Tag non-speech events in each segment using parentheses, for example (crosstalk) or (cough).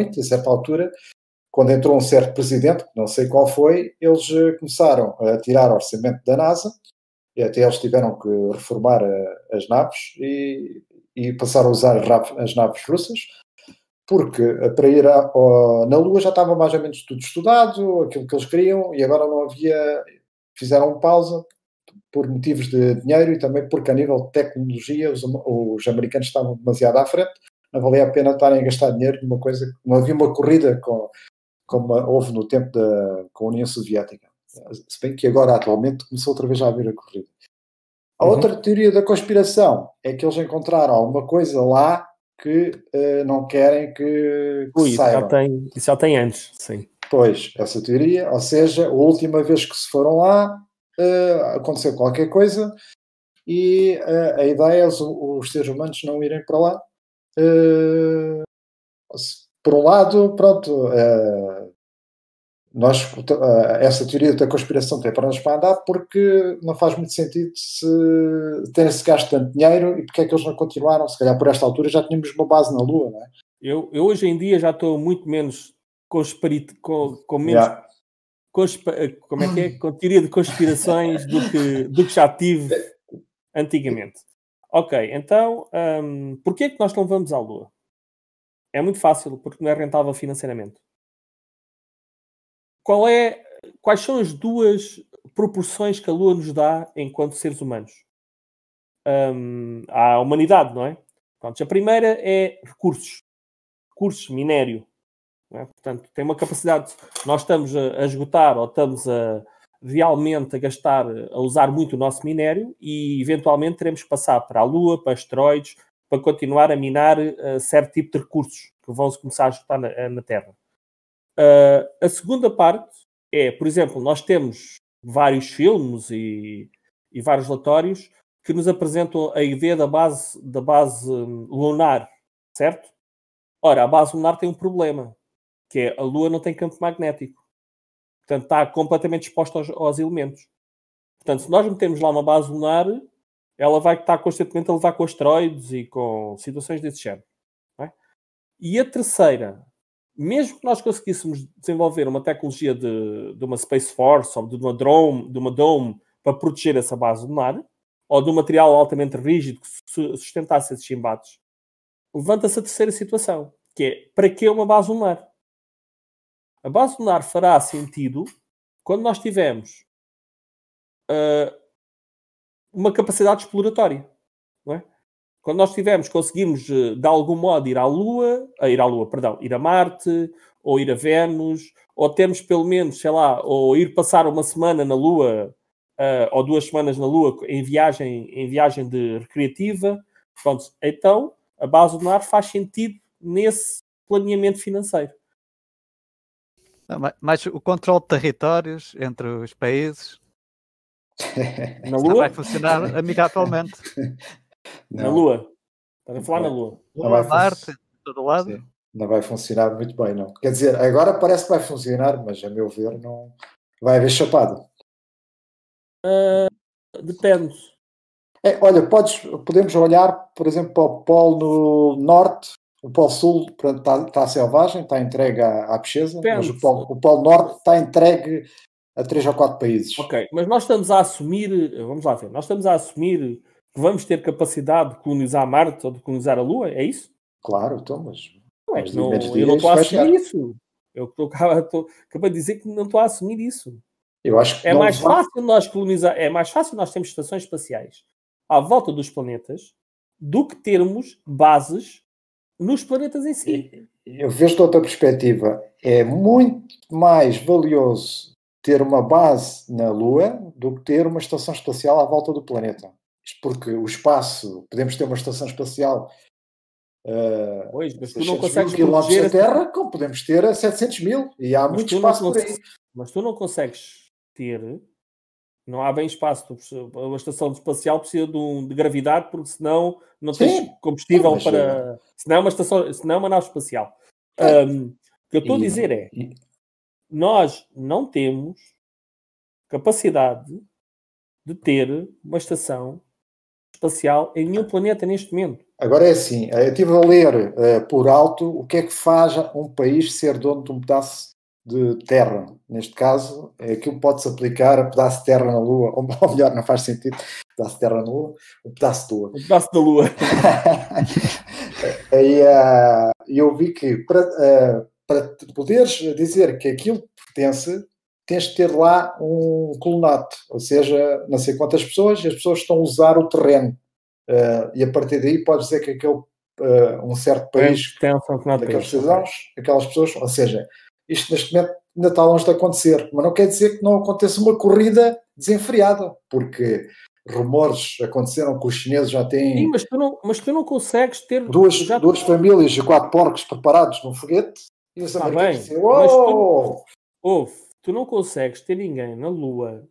muito, a certa altura, quando entrou um certo presidente, não sei qual foi, eles eh, começaram a tirar orçamento da NASA, e até eles tiveram que reformar a, as naves e, e passaram a usar as naves russas, porque para ir a, a, na Lua já estava mais ou menos tudo estudado, aquilo que eles queriam, e agora não havia. Fizeram pausa por motivos de dinheiro e também porque, a nível de tecnologia, os, os americanos estavam demasiado à frente, não valia a pena estarem a gastar dinheiro numa coisa. Não havia uma corrida com, como houve no tempo da com a União Soviética. Se bem que agora, atualmente, começou outra vez a haver a corrida. A uhum. outra teoria da conspiração é que eles encontraram alguma coisa lá que uh, não querem que, que Ui, Já tem, isso já tem antes, sim. Pois, essa teoria, ou seja, a última vez que se foram lá, uh, aconteceu qualquer coisa e uh, a ideia é os, os, seres humanos não irem para lá. Por um lado, pronto, nós, essa teoria da conspiração tem para nós para andar porque não faz muito sentido se terem-se gasto tanto dinheiro e porque é que eles não continuaram. Se calhar por esta altura já tínhamos uma base na Lua, não é? Eu, eu hoje em dia já estou muito menos conspirito, com, com menos yeah. conspa, como é que é? com teoria de conspirações do que, do que já tive antigamente. Ok, então um, porquê é que nós não vamos à Lua? É muito fácil, porque não é rentável financeiramente qual é, quais são as duas proporções que a Lua nos dá enquanto seres humanos? Um, à humanidade, não é? Pronto, a primeira é recursos. Recursos, minério. É? Portanto, tem uma capacidade. Nós estamos a, a esgotar ou estamos a realmente a gastar, a usar muito o nosso minério e eventualmente teremos que passar para a Lua, para asteroides, para continuar a minar uh, certo tipo de recursos que vão começar a esgotar na, na Terra. Uh, a segunda parte é, por exemplo, nós temos vários filmes e, e vários relatórios que nos apresentam a ideia da base, da base hum, lunar, certo? Ora, a base lunar tem um problema, que é a Lua não tem campo magnético. Portanto, está completamente exposta aos, aos elementos. Portanto, se nós metemos lá uma base lunar, ela vai estar constantemente a levar com asteroides e com situações desse género. É? E a terceira, mesmo que nós conseguíssemos desenvolver uma tecnologia de, de uma Space Force ou de uma, drone, de uma Dome para proteger essa base lunar, ou de um material altamente rígido que sustentasse esses embates, levanta-se a terceira situação, que é para que uma base lunar? A base lunar fará sentido quando nós tivermos uh, uma capacidade exploratória. É? Quando nós tivermos, conseguimos eh, de algum modo ir à Lua, a ir à Lua, perdão, ir a Marte, ou ir a Vênus, ou temos pelo menos, sei lá, ou ir passar uma semana na Lua, uh, ou duas semanas na Lua em viagem, em viagem de recreativa, pronto, então a base lunar faz sentido nesse planeamento financeiro. Mas o controle de territórios entre os países (laughs) na Lua vai funcionar amigavelmente. (laughs) Não. Na Lua. Estás a falar não, na Lua. Não vai Marte, todo lado. Sim. Não vai funcionar muito bem, não. Quer dizer, agora parece que vai funcionar, mas a meu ver não vai haver chapado. Uh, depende. É, olha, podes, podemos olhar, por exemplo, para o Polo Norte, o Polo Sul está, está selvagem, está entregue à, à pesquisa, mas o Polo, o Polo Norte está entregue a três ou quatro países. Ok, mas nós estamos a assumir, vamos lá ver, nós estamos a assumir que vamos ter capacidade de colonizar Marte ou de colonizar a Lua? É isso? Claro, então, mas. Não, é, não, eu não estou a assumir isso. Eu estou, (laughs) estou, acabei de dizer que não estou a assumir isso. Eu acho que é mais vai... fácil nós colonizar, é mais fácil nós termos estações espaciais à volta dos planetas do que termos bases nos planetas em si. Eu vejo de outra perspectiva. É muito mais valioso ter uma base na Lua do que ter uma estação espacial à volta do planeta porque o espaço, podemos ter uma estação espacial uh, pois, mas tu não consegues quilómetros da Terra, como podemos ter a 700 mil, e há muito espaço por aí. Mas tu não consegues ter, não há bem espaço, uma estação espacial precisa de, um, de gravidade, porque senão não tens Sim, combustível para... É. Senão é uma estação, senão é uma nave espacial. É. Um, o que eu estou a dizer é, nós não temos capacidade de ter uma estação espacial em nenhum planeta neste momento. Agora é assim, eu estive a ler uh, por alto o que é que faz um país ser dono de um pedaço de terra. Neste caso, é aquilo pode-se aplicar a pedaço de terra na Lua, (laughs) ou melhor, não faz sentido, pedaço de terra na Lua, um pedaço de Lua. Um pedaço da Lua. (laughs) Aí uh, eu vi que para, uh, para poderes dizer que aquilo pertence, tens de ter lá um colonato, ou seja, não sei quantas pessoas, e as pessoas estão a usar o terreno. Uh, e a partir daí podes dizer que aquele, um certo país, tem um daqueles cidadãos, aquelas pessoas, ou seja, isto neste momento ainda está longe de acontecer, mas não quer dizer que não aconteça uma corrida desenfreada, porque rumores aconteceram que os chineses já têm. Sim, mas tu não, mas tu não consegues ter. Duas, já... duas famílias e quatro porcos preparados num foguete e os americanos bem, dizem: mas tu, ouve, tu não consegues ter ninguém na Lua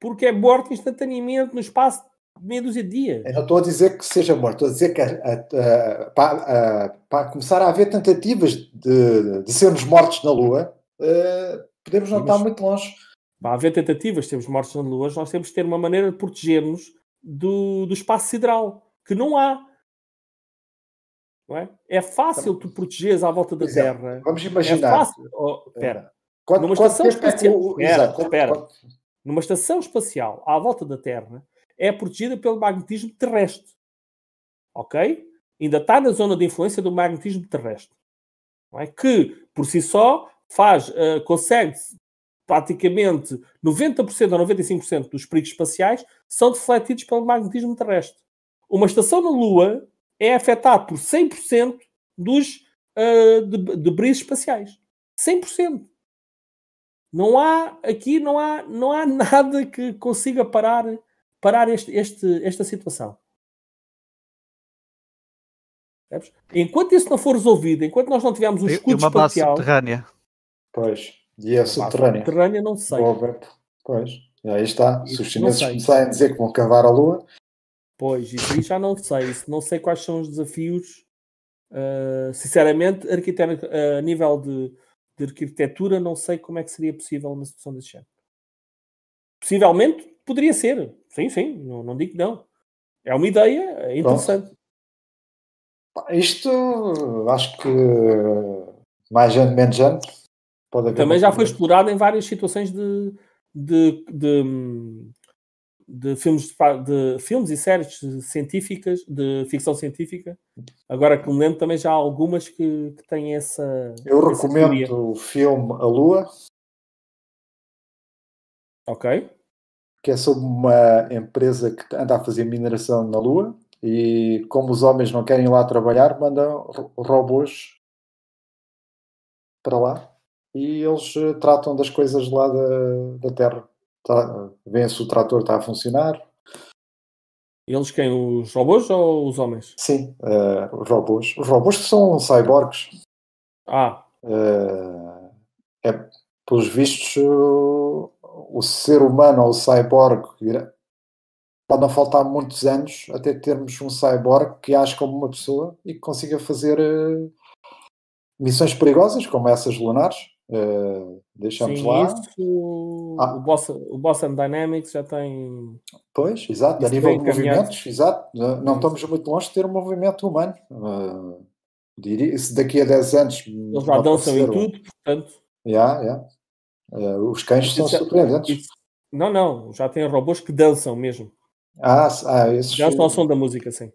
porque é morto instantaneamente no espaço meia dúzia de dias. Eu não estou a dizer que seja morto, estou a dizer que para, começar a haver tentativas de, de sermos mortos na Lua, uh, podemos não estar muito longe para haver tentativas de sermos mortos na Lua, nós temos que ter uma maneira de protegermos do, do espaço sideral, que não há. Não é? é fácil tu protegeres à volta da Exato. Terra. Vamos imaginar. É fácil. Oh, espera. Quanto, Numa estação espacial. É espera, espera. Numa estação espacial à volta da Terra é protegida pelo magnetismo terrestre. Ok? Ainda está na zona de influência do magnetismo terrestre. É? Que, por si só, faz, uh, consegue praticamente 90% ou 95% dos perigos espaciais são defletidos pelo magnetismo terrestre. Uma estação na Lua é afetada por 100% dos uh, de, de brisas espaciais. 100%. Não há aqui não há, não há (laughs) nada que consiga parar, parar este, este, esta situação. Enquanto isso não for resolvido, enquanto nós não tivermos um escudo e uma espacial, base subterrânea. Pois. E é subterrânea. Subterrânea não sei. Pois. E aí está. Isso Se os chineses começarem a dizer que vão cavar a Lua. Pois, isso aí já não sei. Isso não sei quais são os desafios. Uh, sinceramente, uh, a nível de, de, arquitetura, não sei como é que seria possível uma solução desse género. Possivelmente poderia ser. Sim, sim. Não, não digo que não. É uma ideia interessante. Pronto. Isto acho que mais gente, menos gente também já foi explorado em várias situações de, de, de, de filmes, de, filmes e séries científicas, de ficção científica. Agora que me lembro, também já há algumas que, que têm essa. Eu essa recomendo teoria. o filme A Lua. Ok. Que é sobre uma empresa que anda a fazer mineração na Lua e, como os homens não querem ir lá trabalhar, mandam robôs para lá e eles eh, tratam das coisas lá da, da Terra. Tá, Vêem se o trator está a funcionar. Eles quem? Os robôs ou os homens? Sim, uh, os robôs. Os robôs que são cyborgs. Ah. Uh, é, pelos vistos, o, ser humano ou o cyborg pode não faltar muitos anos até termos um cyborg que age como uma pessoa e que consiga fazer uh, missões perigosas, como essas lunares. Uh, deixamos Sim, lá. Isso, ah. o, Boston, o Boston Dynamics já tem. Pois, exato, a nível de movimentos, exato. Não estamos muito longe de ter um movimento humano. Uh, diria, se daqui a 10 anos. Eles já dançam em tudo, portanto. Yeah, yeah. Uh, os cães são surpreendentes. Isso, não, não, já tem robôs que dançam mesmo. Ah, ah esses. Dançam ao som da música, sim.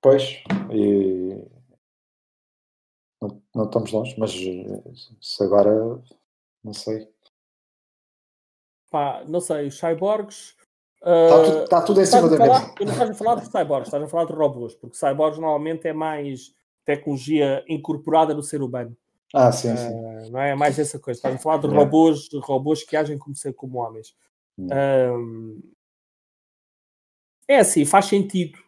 Pois, e não, não estamos longe, mas se agora não sei. Pá, não sei, os cyborgs. Está uh, tudo, tá tudo em cima da mesa. Tu não estás a falar de cyborgs, estás a falar de robôs, porque cyborgs normalmente é mais tecnologia incorporada no ser humano. Ah, sim, sim. Uh, não é? é mais essa coisa. Estás a falar de robôs, robôs que agem como, ser, como homens. Uh, é assim, faz sentido.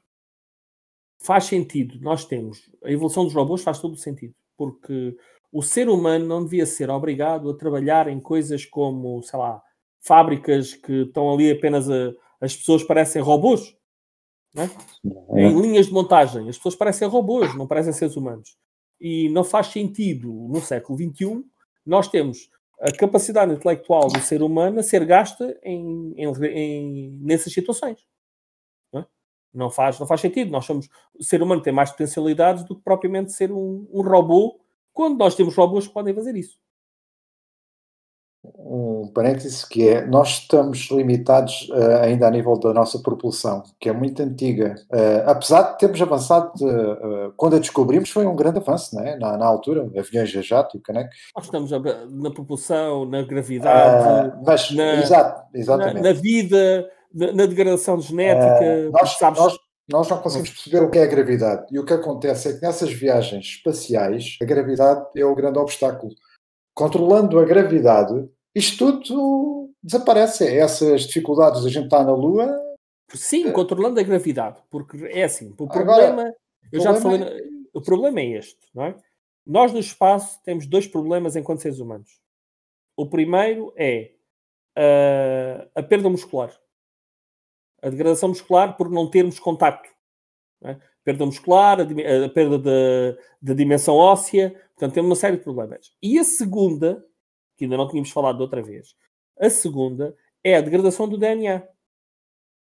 Faz sentido. Nós temos. A evolução dos robôs faz todo o sentido porque o ser humano não devia ser obrigado a trabalhar em coisas como, sei lá, fábricas que estão ali apenas a. As pessoas parecem robôs. É? É. Em linhas de montagem, as pessoas parecem robôs, não parecem seres humanos. E não faz sentido, no século XXI, nós temos a capacidade intelectual do ser humano a ser gasta em, em, em nessas situações. É? Não faz, não faz sentido. Nós somos. O ser humano tem mais potencialidades do que propriamente ser um, um robô, quando nós temos robôs que podem fazer isso um parêntese que é nós estamos limitados uh, ainda a nível da nossa propulsão, que é muito antiga. Uh, apesar de termos avançado, uh, quando a descobrimos foi um grande avanço, é? na, na altura, aviões a jato e o caneco. Nós estamos na propulsão, na gravidade, mas, na, exato, exatamente. Na, na vida, na, na, degradação genética. nós, sabes... nós, nós não conseguimos perceber o que é a gravidade. E o que acontece é que nessas viagens espaciais, a gravidade é o grande obstáculo controlando a gravidade, isto tudo desaparece. Essas dificuldades, a gente está na Lua. Sim, é... controlando a gravidade, porque é assim, o problema, Agora, eu já problema falei, é... o problema é este, não é? Nós no espaço temos dois problemas enquanto seres humanos. O primeiro é uh, a perda muscular. A degradação muscular por não termos contacto. Não é? Perda muscular, a, a perda da dimensão óssea, Portanto, tem uma série de problemas. E a segunda, que ainda não tínhamos falado outra vez, a segunda é a degradação do DNA.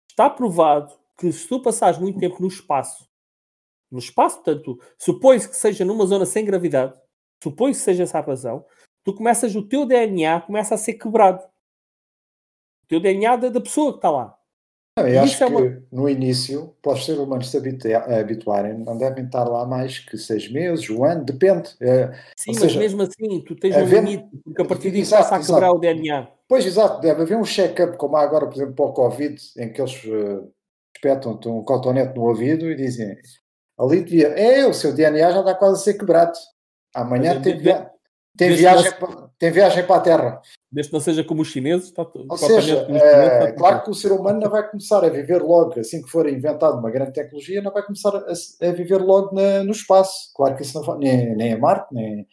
Está provado que se tu passares muito tempo no espaço, no espaço, tanto supõe-se que seja numa zona sem gravidade, supõe-se que seja essa a razão, tu começas, o teu DNA começa a ser quebrado. O teu DNA da, da pessoa que está lá. Eu acho é que uma... no início, para os seres humanos se habituarem, não devem estar lá mais que seis meses, um ano, depende. É, Sim, mas seja, mesmo assim, tu tens um limite, porque a partir disso começa a quebrar exato. o DNA. Pois, exato, deve haver um check-up, como há agora, por exemplo, para o Covid, em que eles uh, espetam-te um cotonete no ouvido e dizem ali devia, é, o seu DNA já está quase a ser quebrado. Amanhã tem, via... tem, viagem, tem viagem para a Terra. Desde que não seja como os chineses, está Ou seja, é, está claro que o ser humano não vai começar a viver logo, assim que for inventada uma grande tecnologia, não vai começar a, a viver logo na, no espaço. Claro que isso não vai, nem, nem a Marte, nem.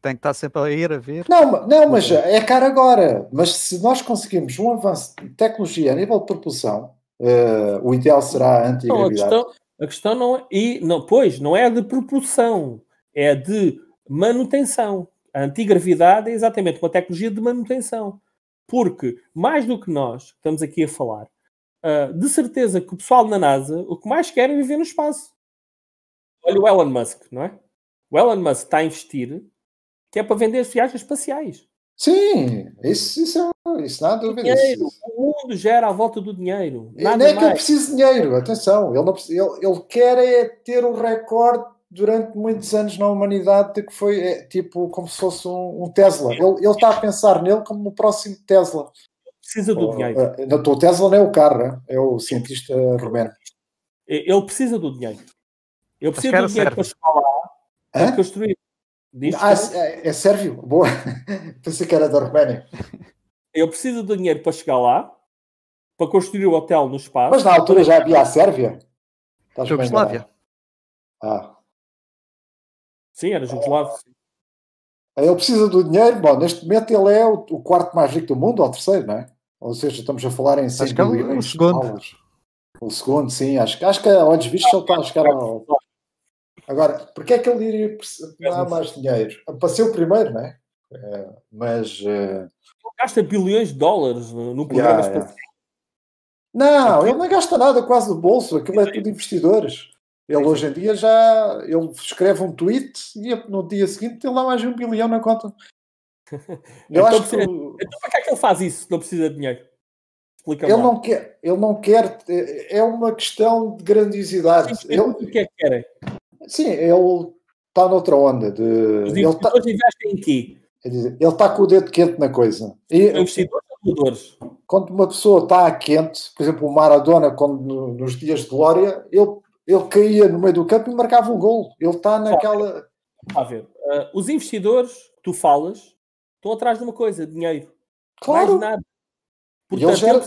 Tem que estar sempre a ir a ver. Não, não mas é caro agora. Mas se nós conseguirmos um avanço de tecnologia a nível de propulsão, uh, o ideal será a antigravidade. Não, a, questão, a questão não é. E, não, pois, não é de propulsão, é de manutenção a antigravidade é exatamente uma tecnologia de manutenção. Porque, mais do que nós estamos aqui a falar, uh, de certeza que o pessoal na NASA o que mais quer é viver no espaço. Olha o Elon Musk, não é? O Elon Musk está a investir que é para vender viagens espaciais. Sim, isso, isso, é, isso não há dúvida. Dinheiro, o mundo gera à volta do dinheiro. Nada não é que ele precise de dinheiro, atenção. Ele, não, ele, ele quer é ter o recorde durante muitos anos na humanidade de que foi é, tipo como se fosse um, um Tesla. Ele, ele, está a pensar nele como o próximo Tesla. Precisa do dinheiro. Uh, o Tesla não é o carro, é o cientista romeno. Ele precisa do dinheiro. Ele precisa do dinheiro para chegar lá para construir. ah, é, é Sérvio? Boa. (laughs) Pensei que era da Roménia. Ele precisa do dinheiro para chegar lá, para construir o hotel no espaço. Mas na altura já havia a Sérvia? Jugoslávia. Ah. Sim, era Jugoslavo. Ele precisa do dinheiro. Bom, neste momento ele é o, o, quarto mais rico do mundo, ou o terceiro, não é? Ou seja, estamos a falar em 100 acho bilhões. É o, segundo. O segundo, sim. Acho, acho que a olhos vistos ele está a chegar ao. Agora, porquê é que ele iria precisar mais dinheiro? Para ser o primeiro, não é? é mas. Uh... Gasta bilhões de dólares no programa yeah, yeah. Não, ele não gasta nada quase do bolso, aquilo é tudo investidores. Ele hoje em dia já ele escreve um tweet e no dia seguinte tem lá mais de um bilhão na conta. (laughs) Eu então, acho que... então para que é que ele faz isso? Não precisa de dinheiro. Explica ele não quer, ele não quer, é uma questão de grandiosidade. Sim, ele, o que é que querem? Sim, ele está noutra onda. De, Os investidores ele tá, investem em quê? Ele está com o dedo quente na coisa. E, investidores ou doadores? Quando uma pessoa está quente, por exemplo, o Maradona, quando, nos dias de glória, ele ele caía no meio do campo e marcava um gol. Ele está naquela. A ver, uh, os investidores que tu falas estão atrás de uma coisa: dinheiro. Claro. Mais nada. Portanto, já... dinheiro.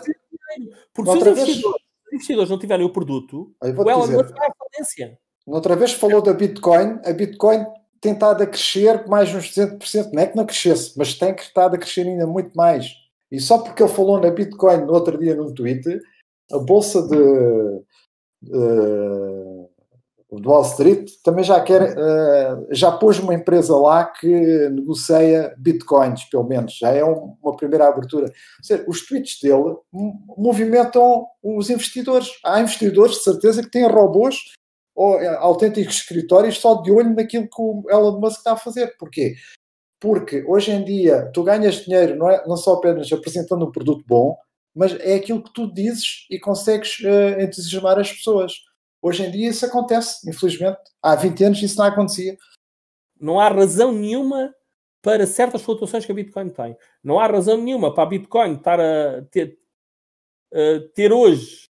Porque se os investidores, os investidores, não tiverem o produto, o Elon Musk vai à falência. Outra vez falou da Bitcoin. A Bitcoin tem estado a crescer mais uns 200%. Não é que não crescesse, mas tem estado a crescer ainda muito mais. E só porque ele falou na Bitcoin no outro dia num tweet, a bolsa de, uh, o Wall Street também já quer, uh, já pôs uma empresa lá que negocia bitcoins, pelo menos, já é um, uma primeira abertura. Seja, os tweets dele movimentam os investidores. Há investidores, de certeza, que têm robôs ou uh, autênticos escritórios só de olho naquilo que o Elon Musk está a fazer. Porquê? Porque hoje em dia tu ganhas dinheiro não, é, não só apenas apresentando um produto bom, mas é aquilo que tu dizes e consegues uh, entusiasmar as pessoas Hoje em dia isso acontece, infelizmente. Há 20 anos isso não acontecia. Não há razão nenhuma para certas flutuações que a Bitcoin tem. Não há razão nenhuma para a Bitcoin estar a ter, a ter hoje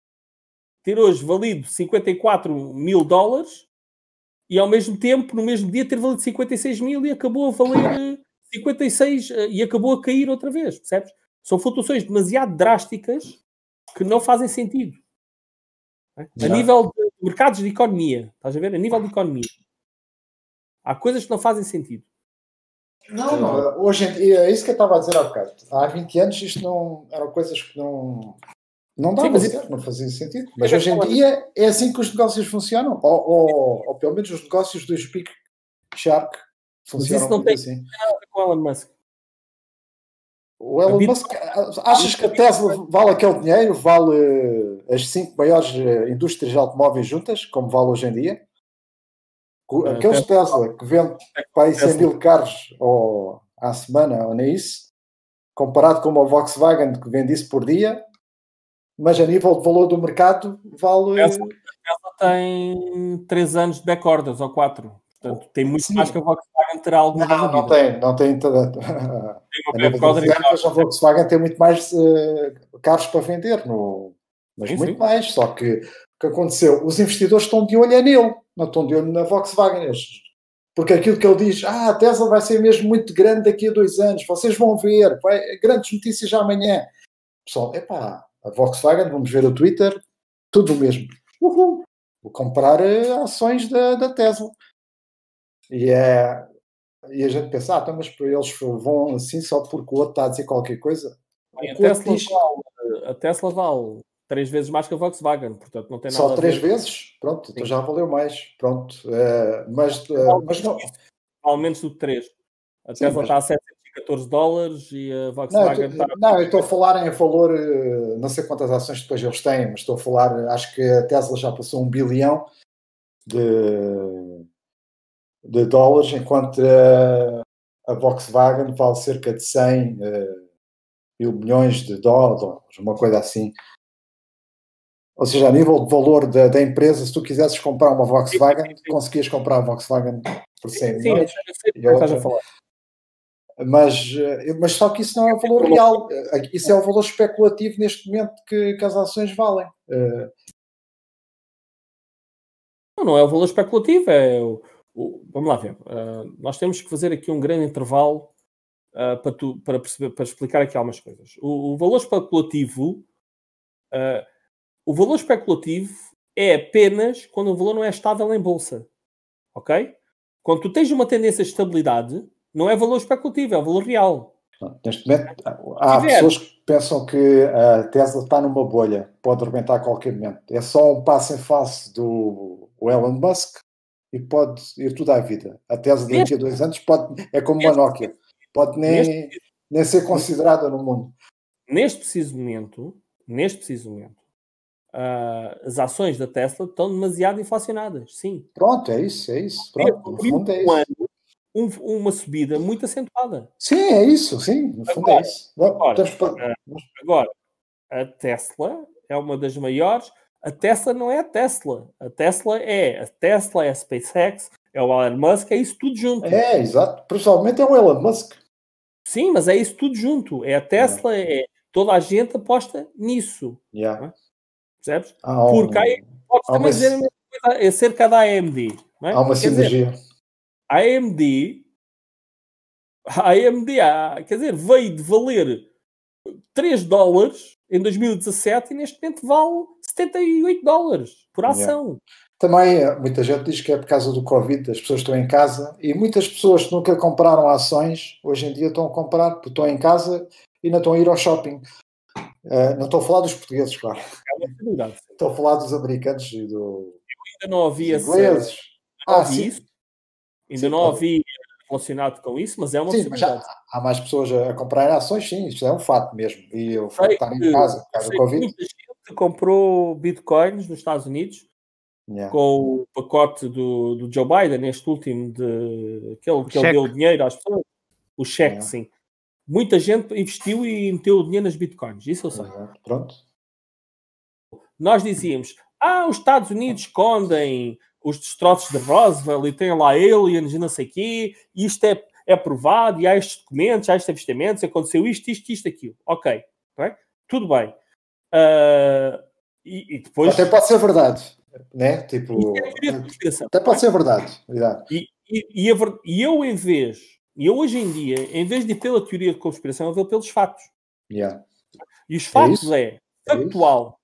ter hoje valido 54 mil dólares e ao mesmo tempo, no mesmo dia, ter valido 56 mil e acabou a valer 56 eh, e acabou a cair outra vez, percebes? São flutuações demasiado drásticas que não fazem sentido. A nível de mercados de economia, estás a ver? A nível de economia. Há coisas que não fazem sentido. Não, não, hoje em dia, é isso que eu estava a dizer há bocado. Há 20 anos isto não eram coisas que não não dava Sim, certo, não fazia sentido. Mas hoje em dia é assim que os negócios funcionam, ou, ou, ou pelo menos os negócios dos Big Shark funcionam mas isso não tem assim. nada a ver com o Elon Musk. O Elon Musk, achas que a Tesla vale aquele dinheiro? Vale as cinco maiores eh, indústrias de automóveis juntas, como vale hoje em dia? Eh, aqueles Tesla que vendem para aí 100 mil carros ou, à semana, ou nem isso, comparado com o Volkswagen que vende isso por dia, mas a nível de valor do mercado vale. A Tesla tem 3 anos de backorders ou 4. Portanto, tem muito Sim. mais que a Volkswagen terá alguma Não, não tem, não tem. Toda... (laughs) Tem a Volkswagen tem muito mais uh, carros para vender, no... mas sim, muito sim. mais. Só que o que aconteceu? Os investidores estão de olho é nele, não estão de olho na Volkswagen. Porque aquilo que ele diz, ah, a Tesla vai ser mesmo muito grande daqui a dois anos, vocês vão ver, vai, grandes notícias já amanhã. Pessoal, epá, a Volkswagen, vamos ver o Twitter, tudo o mesmo. Uhul. Vou comprar uh, ações da, da Tesla. E, é, e a gente pensa, ah, então, mas eles vão assim só porque o outro está a dizer qualquer coisa. Bem, a, Tesla diz... vale, a Tesla vale três vezes mais que a Volkswagen, portanto não tem nada Só três vezes? Pronto, então já valeu mais. Pronto, é, mas, é, mas não. Vale menos do que três. A Tesla Sim, mas... está a 714 dólares e a Volkswagen não, está. Não, eu estou a falar em valor, eh, não sei quantas ações depois eles têm, mas estou a falar, acho que a Tesla já passou um bilhão de de dólares, enquanto a, a Volkswagen vale cerca de 100 uh, eh, mil milhões de dólares, uma coisa assim. Ou seja, a nível de valor da, da empresa, se tu quisesses comprar uma Volkswagen, sim, sim, sim. conseguias comprar a Volkswagen por 100 milhões. Sim, sim, outra... a falar. Mas, eh, mas só que isso não é o valor real, eh, isso é o valor especulativo neste momento que, que as ações valem. Não, não é o valor especulativo, é o, vamos lá ver. Uh, nós temos que fazer aqui um grande intervalo uh, para, tu, para, perceber, para explicar aqui algumas coisas. O, o valor especulativo, uh, o valor especulativo é apenas quando o valor não é estável em bolsa, ok? Quando tu tens uma tendência de estabilidade, não é valor especulativo, é valor real. Neste momento, há pessoas que pensam que a Tesla está numa bolha, pode arrebentar a qualquer momento. É só um passo em face do Elon Musk e pode ir tudo à vida. A tese a dois anos pode, é como uma Nokia, pode nem, nem ser considerada no mundo. Neste preciso momento, neste preciso momento, uh, as ações da Tesla estão demasiado inflacionadas, sim. Pronto, é isso, é isso. Pronto, no fundo é isso. Um, uma subida muito acentuada. Sim, é isso, sim, no fundo é agora, é isso. Agora, agora, a Tesla é uma das maiores a Tesla não é a Tesla. A Tesla é a Tesla, é a SpaceX, é o Elon Musk, é isso tudo junto. É, exato. Provavelmente é o Elon Musk. Sim, mas é isso tudo junto. É a Tesla, é, é toda a gente aposta nisso. Yeah. É? Percebes? Ah, Porque aí podes também uma... dizer a mesma coisa acerca da AMD. É? Há uma sinergia. A AMD, a AMD, quer dizer, veio de valer 3 dólares em 2017 e neste momento vale 78 dólares por ação. Yeah. Também eh, muita gente diz que é por causa do Covid, as pessoas estão em casa e muitas pessoas que nunca compraram ações hoje em dia estão a comprar porque estão em casa e não estão a ir ao shopping. Uh, não estou a falar dos portugueses, claro. É estou a falar dos americanos e do. ainda não havia, esse- ingleses. não Ah, havia sim. Ainda Sim, não pode. Relacionado com isso, mas é uma Sim, mas possibilidade. há mais pessoas a comprarem ações, sim, isto é um fato mesmo. E o facto de Sei estar em que- casa por causa do que Covid. muita gente comprou bitcoins nos Estados Unidos Yeah. com o pacote do, do Joe Biden, este último, de, aquele que ele cheque. deu dinheiro às pessoas, o cheque, Yeah. sim. Muita gente investiu e meteu o dinheiro nas bitcoins, isso eu sei. Exato. Pronto. Nós dizíamos, ah, os Estados Unidos escondem os destroços de Roosevelt e têm lá aliens e não sei o quê, e isto é, é provado, e há estes documentos, há estes avistamentos, aconteceu isto, isto, isto, aquilo. Ok, é? tudo bem. Ah, e, e depois... Até pode ser verdade, né? Tipo, é até pode ser verdade. E, e, a e eu, em vez, e eu hoje em dia, em vez de ir pela teoria de conspiração, eu vou pelos fatos. Yeah. E os fatos isso. é, É factual.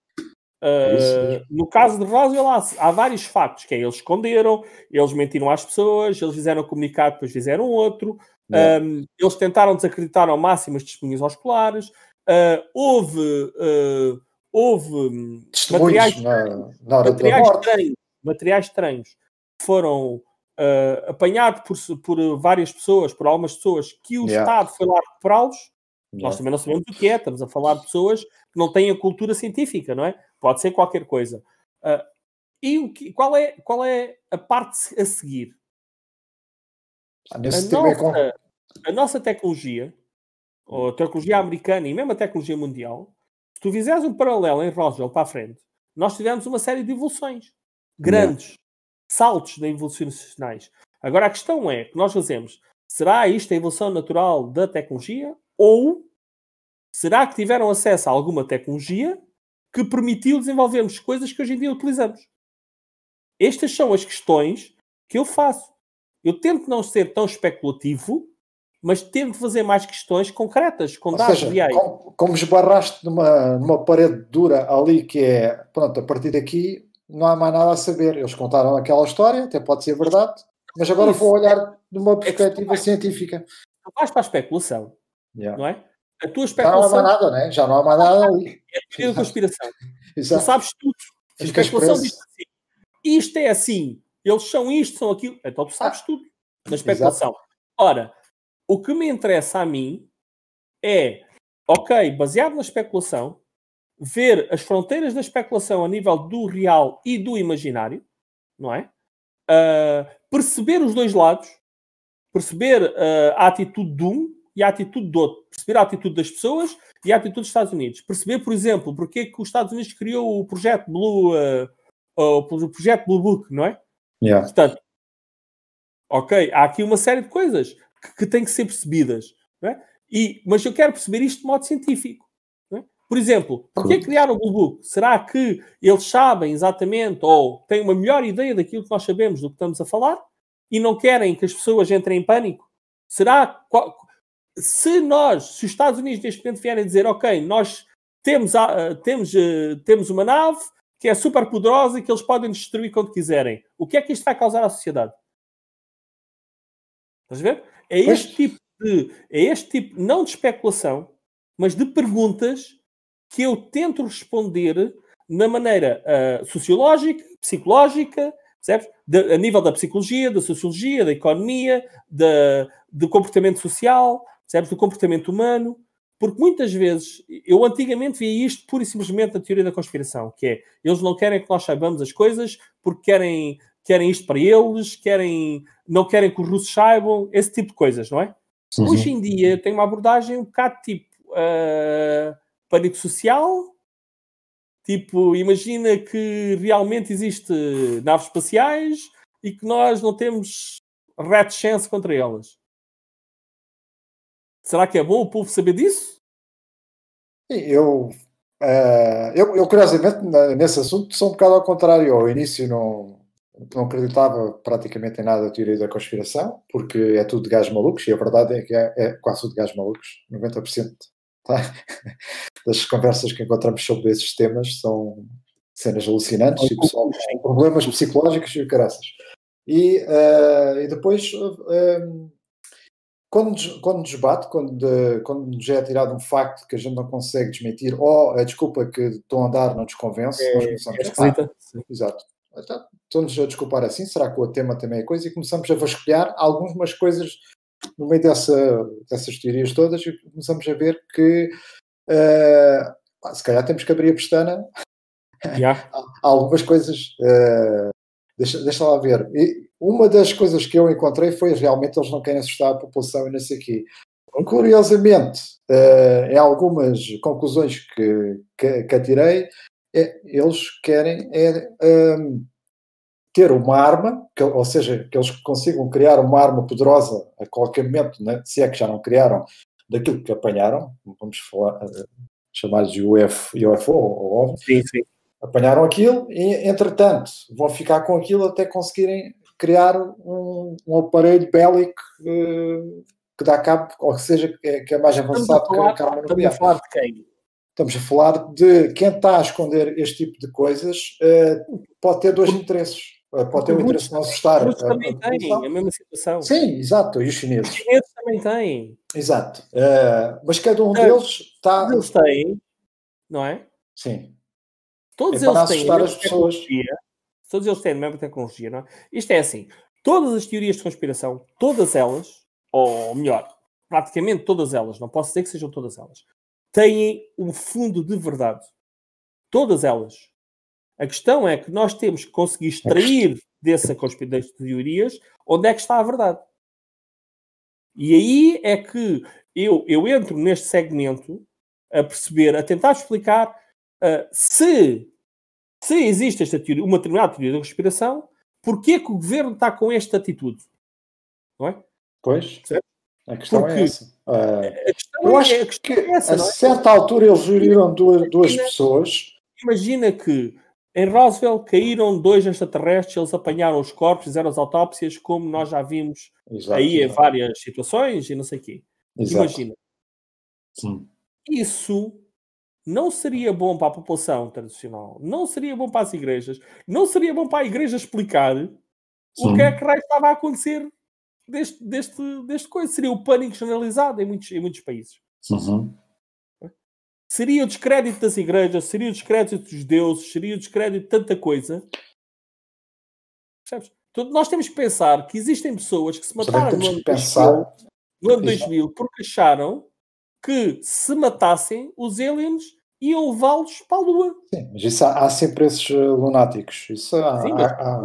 Uh, no caso de Roswell, há, há vários factos, que é eles esconderam, eles mentiram às pessoas, eles fizeram um comunicado, depois fizeram outro, Yeah. um, eles tentaram desacreditar ao máximo as testemunhas oculares, uh, houve, uh, houve materiais na, na materiais estranhos, materiais estranhos que foram ah, apanhados por, por várias pessoas, por algumas pessoas, que o Yeah. Estado foi lá recuperá-los. Nós Yeah. também não sabemos o que é, estamos a falar de pessoas que não têm a cultura científica, não é? Pode ser qualquer coisa. Ah, e o que, qual, é, qual é a parte a seguir? Ah, A tema é nossa, a nossa tecnologia, ou a tecnologia americana e mesmo a tecnologia mundial, se tu fizeres um paralelo em Roswell para a frente, nós tivemos uma série de evoluções grandes, saltos de evolucionais. Agora a questão é que nós fazemos: será isto a evolução natural da tecnologia ou será que tiveram acesso a alguma tecnologia que permitiu desenvolvermos coisas que hoje em dia utilizamos? Estas são as questões que eu faço. Eu tento não ser tão especulativo, mas tento fazer mais questões concretas, com Ou dados seja, reais. como, como esbarraste numa, numa parede dura ali que é, pronto, a partir daqui não há mais nada a saber. Eles contaram aquela história, até pode ser verdade, mas agora Isso. vou olhar de uma que perspectiva científica. Tu vais para a especulação, Yeah. não é? A tua Já não há especulação mais nada, né? Já não há mais nada ali. é a teoria da conspiração. (laughs) Tu Exato. sabes tudo. A especulação diz assim: isto é assim, eles são isto, são aquilo. Então tu sabes tudo na especulação. Ora, o que me interessa a mim é, ok, baseado na especulação, ver as fronteiras da especulação a nível do real e do imaginário, não é? Ah, perceber os dois lados, perceber ah, a atitude de um e a atitude do outro, perceber a atitude das pessoas e a atitude dos Estados Unidos. Perceber, por exemplo, porque é que os Estados Unidos criou o projeto Blue, ah, o projeto Blue Book, não é? Yeah. Portanto, ok, há aqui uma série de coisas que, que têm que ser percebidas, é? E, mas eu quero perceber isto de modo científico. é? Por exemplo, porquê criaram o Blue Book? Será que eles sabem exatamente ou têm uma melhor ideia daquilo que nós sabemos do que estamos a falar e não querem que as pessoas entrem em pânico? Será qual- se nós, se os Estados Unidos neste momento vierem dizer, ok, nós temos, a- temos, eh, temos uma nave que é super poderosa e que eles podem destruir quando quiserem, o que é que isto vai causar à sociedade? Estás a ver? É este tipo de, é este tipo, não de especulação, mas de perguntas que eu tento responder na maneira ah, sociológica, psicológica, percebes? De- a nível da psicologia, da sociologia, da economia, da, do comportamento social, percebes? Do comportamento humano. Porque muitas vezes, eu antigamente via isto pura e simplesmente na teoria da conspiração, que é, eles não querem que nós saibamos as coisas porque querem, querem isto para eles, querem, não querem que os russos saibam, esse tipo de coisas, não é? Uhum. Hoje em dia tem uma abordagem um bocado tipo ah, pânico social. Tipo, imagina que realmente existe naves espaciais e que nós não temos red chance contra elas. Será que é bom o povo saber disso? Eu, eh, eu, eu, curiosamente, nesse assunto, sou um bocado ao contrário. Ao início, não, não acreditava praticamente em nada da teoria da conspiração, porque é tudo de gajos malucos, e a verdade é que é, é quase tudo de gajos malucos. 90% tá? (laughs) das conversas que encontramos sobre esses temas são cenas alucinantes e pessoal com problemas psicológicos e o caraças. E, eh, e depois, eh, quando, nos- quando nos bate, quando, eh, quando nos é tirado um facto que a gente não consegue desmentir, ou a desculpa que estão a dar não nos convence, nós É, começamos é a esquisita. Exato. então, estamos a desculpar assim, será que o tema também é coisa? E começamos a vasculhar algumas coisas no meio dessa, dessas teorias todas e começamos a ver que uh, se calhar temos que abrir a pestana. Yeah. (laughs) Há algumas coisas. Uh, deixa, deixa lá ver. E uma das coisas que eu encontrei foi realmente eles não querem assustar a população e não sei o quê. Curiosamente, uh, em algumas conclusões que, que, que atirei, é, eles querem é, um, ter uma arma, que, ou seja, que eles consigam criar uma arma poderosa a qualquer momento, né? se é que já não criaram, daquilo que apanharam, vamos falar, uh, chamar de UF, UFO ou sim, sim. apanharam aquilo e, entretanto, vão ficar com aquilo até conseguirem criar um, um aparelho bélico uh, que dá cabo, ou que seja, que é, que é mais avançado que a arma nuclear. Estamos a falar de quem? Estamos a falar de quem está a esconder este tipo de coisas uh, pode ter dois interesses. Uh, pode ter o interesse de não assustar. Os também têm a mesma situação. Sim, exato. E os chineses? Os chineses também têm. Exato. Mas cada um deles está. Eles têm, não é? Sim. Todos é eles têm. assustar as pessoas. Todos eles têm a mesma tecnologia, não é? Isto é assim. Todas as teorias de conspiração, todas elas, ou melhor, praticamente todas elas, não posso dizer que sejam todas elas, têm um fundo de verdade. Todas elas. A questão é que nós temos que conseguir extrair dessa das teorias onde é que está a verdade. E aí é que eu, eu entro neste segmento a perceber, a tentar explicar uh, se, se existe esta teoria, uma determinada teoria da conspiração, porque que o governo está com esta atitude. Não é? Pois. Certo? A questão é Porque é essa. Uh, a questão eu é, acho a que é essa, a é? certa altura eles viram duas, duas imagina, pessoas. Imagina que em Roswell caíram dois extraterrestres, eles apanharam os corpos, fizeram as autópsias, como nós já vimos exato, aí em várias situações e não sei o quê. Exato. Imagina. Sim. Isso não seria bom para a população tradicional, não seria bom para as igrejas, não seria bom para a igreja explicar Sim. o que é que estava a acontecer deste, deste, deste coisa. Seria o pânico generalizado em muitos, em muitos países. Uhum. Seria o descrédito das igrejas, seria o descrédito dos deuses, seria o descrédito de tanta coisa. Percebes? Então, nós temos que pensar que existem pessoas que se mataram no ano, pensar... 2000, no ano 2000 porque acharam que se matassem os aliens iam levá-los para a Lua. Sim, mas isso há, há sempre esses eh, lunáticos. Isso há, Sim, há, há,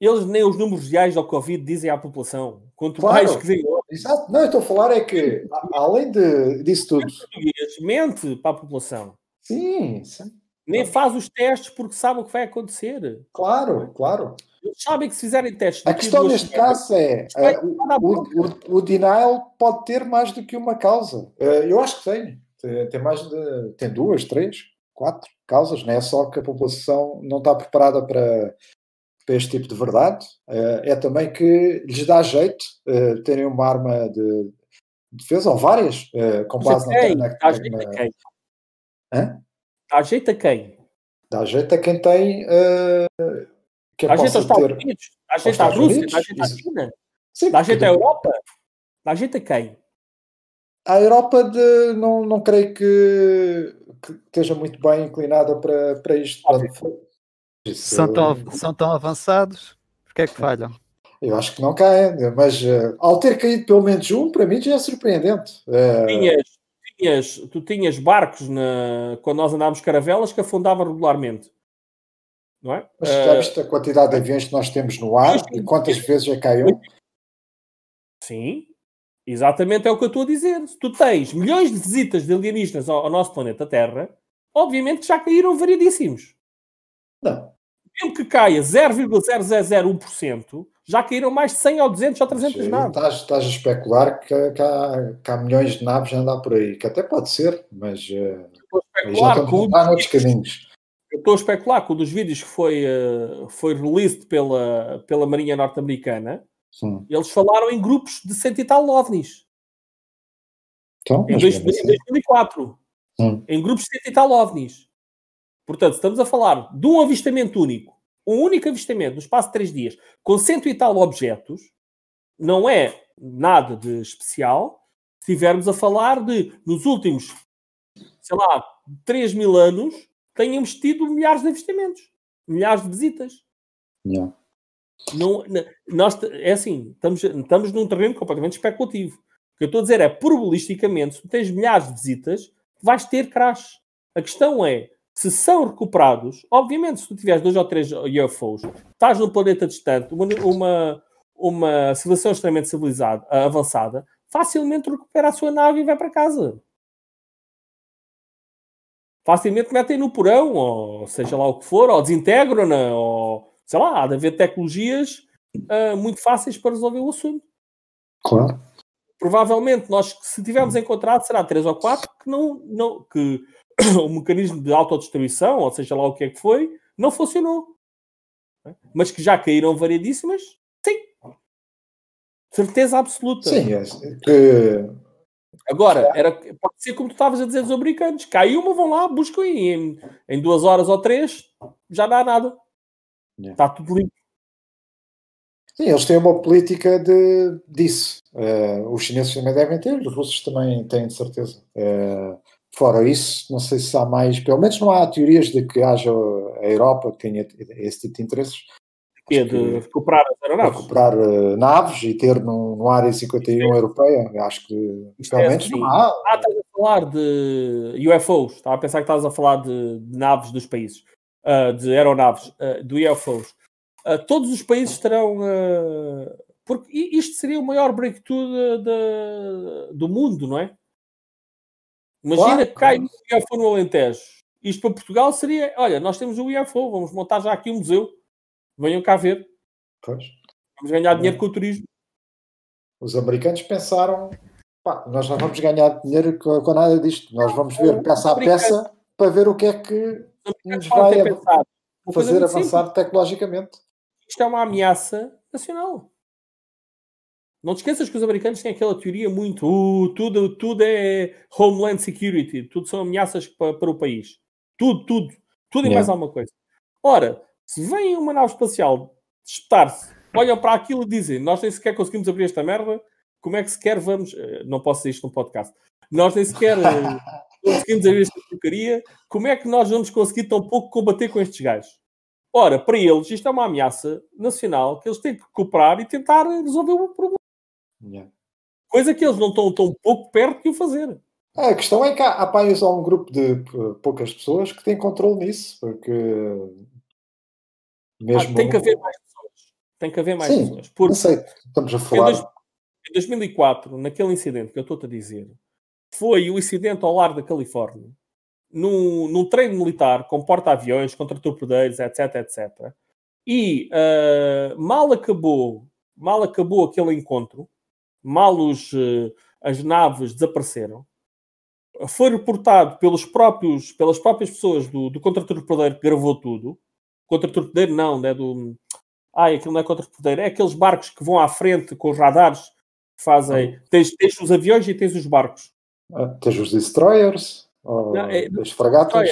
eles nem os números reais da Covid dizem à população. Quanto claro, mais que. Exato. Não, eu estou a falar é que, além de, disso tudo. mente para a população. Sim, sim. Nem faz os testes porque sabe o que vai acontecer. Claro, claro. Eles sabem que se fizerem testes. A questão neste caso é: uh, o, o, o, denial pode ter mais do que uma causa. Uh, eu acho que tem. Tem, tem mais de. Tem duas, três, quatro causas. Não é só que a população não está preparada para, para este tipo de verdade. Uh, é também que lhes dá jeito terem uma arma de defesa, ou várias, com base na. na, dá jeito a quem? Hã? Dá jeito a quem? Dá jeito a quem tem. Que dá jeito aos Estados ter... Unidos, dá jeito à Rússia, dá jeito à China, Sim, dá jeito à Europa, dá jeito a quem? A Europa de, não, não creio que, que esteja muito bem inclinada para, para isto. Isso, são, tão, são tão avançados, porque é que falham? Eu acho que não caem, mas uh, ao ter caído pelo menos um, para mim já é surpreendente. Uh... Tinhas, tinhas, tu tinhas barcos na, quando nós andávamos caravelas que afundavam regularmente. Não é? Mas já viste a quantidade de aviões que nós temos no ar e quantas vezes já caiu? Sim, exatamente é o que eu estou a dizer. Se tu tens milhões de visitas de alienígenas ao, ao nosso planeta Terra, obviamente já caíram variedíssimos. Não. Mesmo que caia 0,0001%, já caíram mais de 100 ou 200 ou 300 naves. Estás, estás a especular que, que, há, que, há, milhões de naves a andar por aí, que até pode ser, mas uh, já estamos a noutros caminhos eu estou a especular que um dos vídeos que foi, uh, foi released pela, pela Marinha Norte-Americana, eles falaram em grupos de cento e tal ovnis. Então, em, dois, em 2004. Hum. Em grupos de cento e tal ovnis. Portanto, estamos a falar de um avistamento único. Um único avistamento no espaço de três dias, com cento e tal objetos, não é nada de especial se estivermos a falar de, nos últimos, sei lá, 3 mil anos, tenhamos tido milhares de avistamentos, milhares de visitas. Yeah. Não, nós, é assim, estamos, estamos num terreno completamente especulativo. O que eu estou a dizer é, probabilisticamente, se tens milhares de visitas, vais ter crash. A questão é, se são recuperados, obviamente, se tu tiveres dois ou três UFOs, estás num planeta distante, uma, uma, uma civilização extremamente civilizada, avançada, facilmente recupera a sua nave e vai para casa. Facilmente metem no porão, ou seja lá o que for, ou desintegram-na, ou sei lá, há de haver tecnologias uh, muito fáceis para resolver o assunto. Claro. Provavelmente, nós, se tivermos encontrado, será três ou quatro que não, não que (coughs) o mecanismo de autodestruição, ou seja lá o que é que foi, não funcionou. Mas que já caíram variedíssimas, sim. Certeza absoluta. Sim, é, que... Agora, era, pode ser como tu estavas a dizer dos americanos. Caiu uma, vão lá, buscam e em, em duas horas ou três já dá nada. Yeah. Está tudo limpo. Sim, eles têm uma política de, disso. Uh, os chineses também devem ter, os russos também têm, de certeza. Uh, fora isso, não sei se há mais, pelo menos não há teorias de que haja a Europa que tenha esse tipo de interesses. Que é de recuperar as aeronaves. Recuperar uh, naves e ter no, no Área 51 é. europeia. Acho que Isto pelo é assim. não há. Ah, estás a falar de UFOs. Estava a pensar que estás a falar de, de naves dos países uh, de aeronaves, uh, do UFOs, uh, todos os países terão. porque isto seria o maior breakthrough do mundo, não é? Imagina claro, que cai um UFO no Alentejo. Isto para Portugal seria: olha, nós temos um UFO, vamos montar já aqui um museu. Venham cá ver. Pois. Vamos ganhar dinheiro com o turismo. Os americanos pensaram: pá, nós não vamos ganhar dinheiro com, com nada disto. Nós vamos ver peça a peça para ver o que é que nos vai fazer avançar simples. tecnologicamente. Isto é uma ameaça nacional. Não te esqueças que os americanos têm aquela teoria muito uh, tudo, tudo é Homeland Security, tudo são ameaças para, para o país. Tudo, tudo. Tudo e yeah. mais alguma coisa. Ora, se vem uma nave espacial espetar-se, olham para aquilo e dizem nós nem sequer conseguimos abrir esta merda, como é que sequer vamos. Eh, não posso dizer isto num podcast. Nós nem sequer eh, conseguimos abrir esta porcaria, como é que nós vamos conseguir tão pouco combater com estes gajos? Ora, para eles, isto é uma ameaça nacional que eles têm que cooperar e tentar resolver o problema. Yeah. Coisa que eles não estão tão pouco perto de o fazer. A questão é que há, há países um grupo de poucas pessoas que têm controle nisso, porque mesmo. Ah, tem que haver mais pessoas. Tem que haver mais Sim, pessoas. Porque sei, estamos a falar. Em 2004, naquele incidente que eu estou-te a dizer, foi o incidente ao lar da Califórnia, num, num treino militar com porta-aviões, contra torpedeiros, etc, etc. E uh, mal acabou, mal acabou aquele encontro, mal os, uh, as naves desapareceram, foi reportado pelos próprios, pelas próprias pessoas do, do contra-torpedeiro que gravou tudo. Contra-torpedeiro não, né, do... Ai, aquilo não é contra-torpedeiro, é aqueles barcos que vão à frente com os radares que fazem... Tens, tens os aviões e tens os barcos. Ah, tens os destroyers, não, é, as fragatas.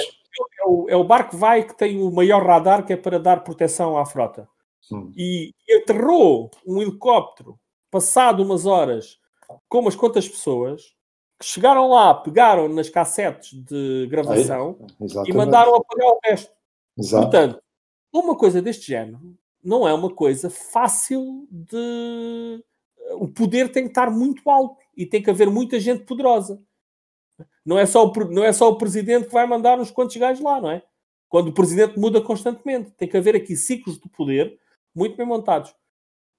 É o, é o barco vai que tem o maior radar que é para dar proteção à frota. Hum. E, e aterrou um helicóptero passado umas horas com umas quantas pessoas que chegaram lá, pegaram nas cassetes de gravação Aí, e mandaram apagar o resto. Exato. Portanto, uma coisa deste género não é uma coisa fácil de. O poder tem que estar muito alto e tem que haver muita gente poderosa. Não é, só o, não é só o presidente que vai mandar uns quantos gajos lá, não é? Quando o presidente muda constantemente. Tem que haver aqui ciclos de poder muito bem montados.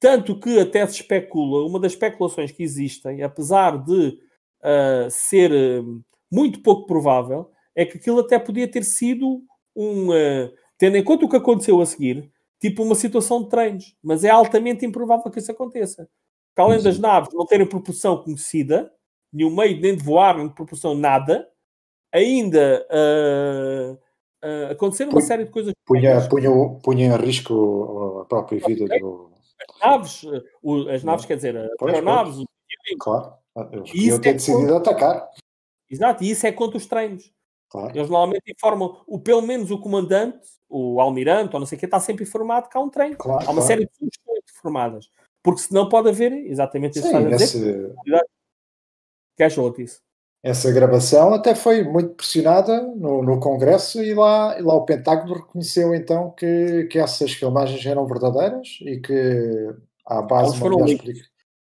Tanto que até se especula, uma das especulações que existem, apesar de uh, ser uh, muito pouco provável, é que aquilo até podia ter sido um. Uh, tendo em conta o que aconteceu a seguir, tipo uma situação de treinos. Mas é altamente improvável que isso aconteça. Porque além das naves não terem proporção conhecida, nenhum meio nem de voar, nem de propulsão, nada, ainda uh, uh, aconteceram uma série de coisas. Punha, punha, punha em risco a própria vida okay. do. As naves, o, as naves, quer dizer, as aeronaves. Claro, eles ter é decidido contra... atacar. Exato, e isso é contra os treinos. Claro. Eles normalmente informam, o, pelo menos o comandante, o almirante, ou não sei o que, está sempre informado que há um treino. Claro, há uma claro. série de pessoas que estão informadas. Porque senão pode haver exatamente isso estás a dizer. Casualties. essa gravação até foi muito pressionada no, no Congresso e lá, e lá o Pentágono reconheceu então que, que essas filmagens eram verdadeiras e que à base foram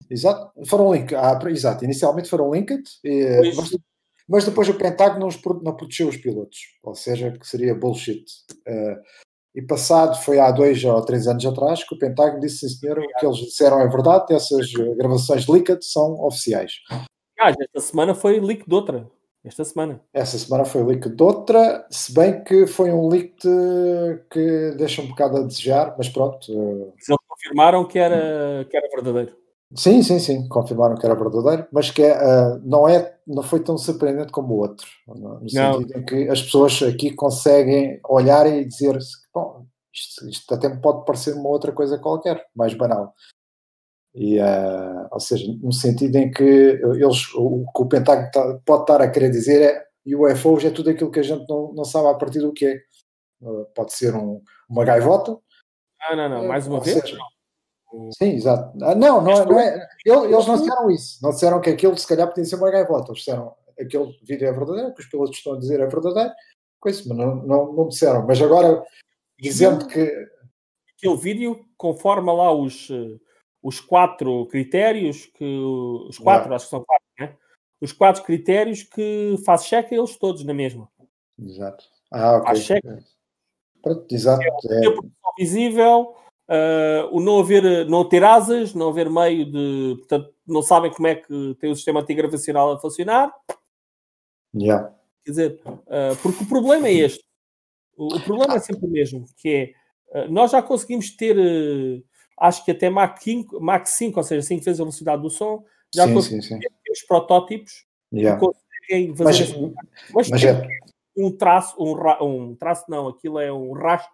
Exato, foram link, ah, exato, inicialmente foram linked, e, mas, mas, depois o Pentágono não, protegeu os pilotos, ou seja, que seria bullshit. Uh, e passado, foi há dois ou três anos atrás, que o Pentágono disse, sim senhor, o que eles disseram é verdade, essas gravações leaked são oficiais. Ah, esta semana foi leak de outra. Esta semana. Essa semana foi leak de outra, se bem que foi um leak de, que deixa um bocado a desejar, mas pronto. Eles confirmaram que era, que era verdadeiro. Sim, sim, sim, confirmaram que era verdadeiro, mas que uh, não, é, não foi tão surpreendente como o outro, no não. sentido em que as pessoas aqui conseguem olhar e dizer bom, isto, isto até pode parecer uma outra coisa qualquer, mais banal. E, uh, ou seja, no sentido em que eles, o que o Pentágono tá, pode estar a querer dizer é UFOs é tudo aquilo que a gente não, não sabe a partir do que é. Uh, pode ser um, uma gaivota. Ah, não, não, mais uma vez. Seja, sim, exato. Ah, não, não, é, não é. Eles não disseram isso. Não disseram que aquilo se calhar podia ser uma gaivota. Eles disseram aquele vídeo é verdadeiro, que os pilotos estão a dizer é verdadeiro. Coisa, mas não, não, não disseram. Mas agora, dizendo que. Aquele vídeo conforma lá os os quatro critérios que os quatro, acho que são quatro, né? Os quatro critérios que faz check eles todos na mesma. Exato. Ah, ok. Faz check. Pronto, exato. É, é. visível, uh, o não haver, não ter asas, não haver meio de, portanto, não sabem como é que tem o sistema antigravitacional a funcionar. Yeah. Quer dizer, uh, porque o problema é este. O, o problema é sempre o mesmo, que é, uh, nós já conseguimos ter acho que até Mach 5, Mach 5 ou seja, 5 vezes a velocidade do som, já sim, conseguem sim, sim. os protótipos yeah. conseguem fazer mas, mas, mas é... um traço, um, um, traço não, aquilo é um rastro,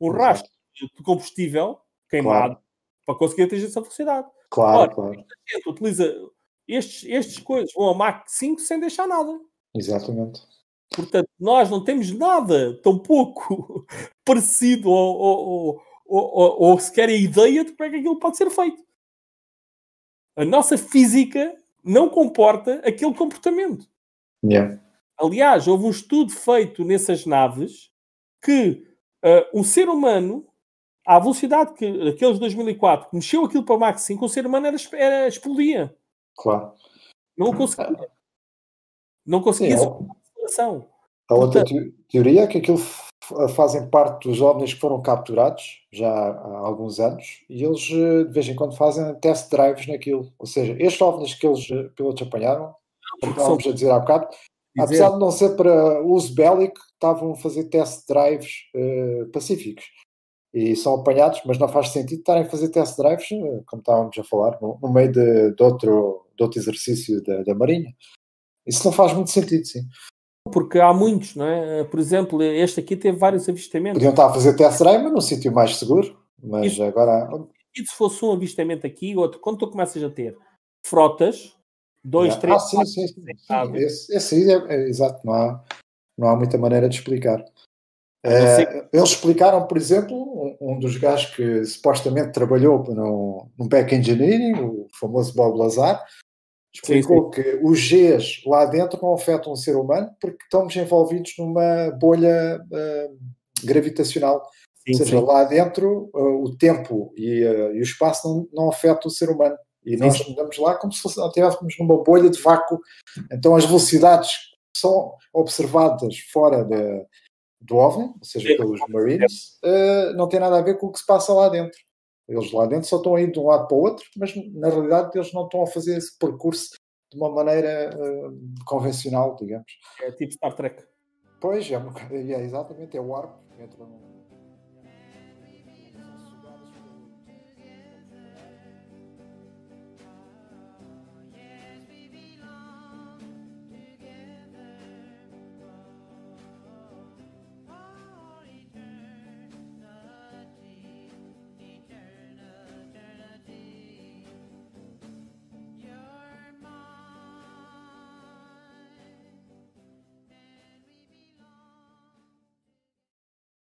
um rastro de combustível queimado claro. para conseguir atingir essa velocidade. Claro, Ora, claro. gente utiliza estes, estes coisas, vão a Mach 5 sem deixar nada. Exatamente. Portanto, nós não temos nada tão pouco (laughs) parecido ou, ou, ou, ou, sequer a ideia de como é que aquilo pode ser feito. A nossa física não comporta aquele comportamento. Yeah. Aliás, houve um estudo feito nessas naves que uh, um ser humano, à velocidade que aqueles 2004 que mexeu aquilo para o Mach 5, o ser humano era, era explodia. Claro. Não conseguia. Não conseguia Sim, a, a outra teoria é que aquilo fazem parte dos OVNIs que foram capturados já há alguns anos e eles eh, de vez em quando fazem test drives naquilo. Ou seja, estes OVNIs que eles eh, pilotos apanharam, como estávamos a dizer há bocado, dizer. apesar de não ser para uso bélico, estavam a fazer test drives uh, pacíficos. E são apanhados, mas não faz sentido estarem a fazer test drives, como estávamos a falar, no, no meio de, de, outro, de outro exercício da, da Marinha. Isso não faz muito sentido, sim porque há muitos, não é? Por exemplo, este aqui teve vários avistamentos. Podiam estar a fazer test drive num sítio mais seguro, mas e, agora. E se fosse um avistamento aqui, outro, quando tu começas a ter frotas, dois, yeah. três. Ah, sim, sim, sim. sim. Esse, esse aí é, é, exato, não há, não há muita maneira de explicar. É, eles explicaram, por exemplo, um, dos gajos que supostamente trabalhou no, no back engineering, o famoso Bob Lazar, explicou sim, sim. que os Gs lá dentro não afetam o ser humano porque estamos envolvidos numa bolha uh, gravitacional. Sim, Ou seja, lá dentro uh, o tempo e, uh, e, o espaço não, não afetam o ser humano. E nós andamos lá como se estivéssemos numa bolha de vácuo. Então as velocidades que são observadas fora de, do OVNI, ou seja, pelos Marines, não tem nada a ver com o que se passa lá dentro. Eles lá dentro só estão a ir de um lado para o outro, mas na realidade eles não estão a fazer esse percurso de uma maneira uh, convencional, digamos. É tipo Star Trek. Pois, é, é exatamente, é o arco entre um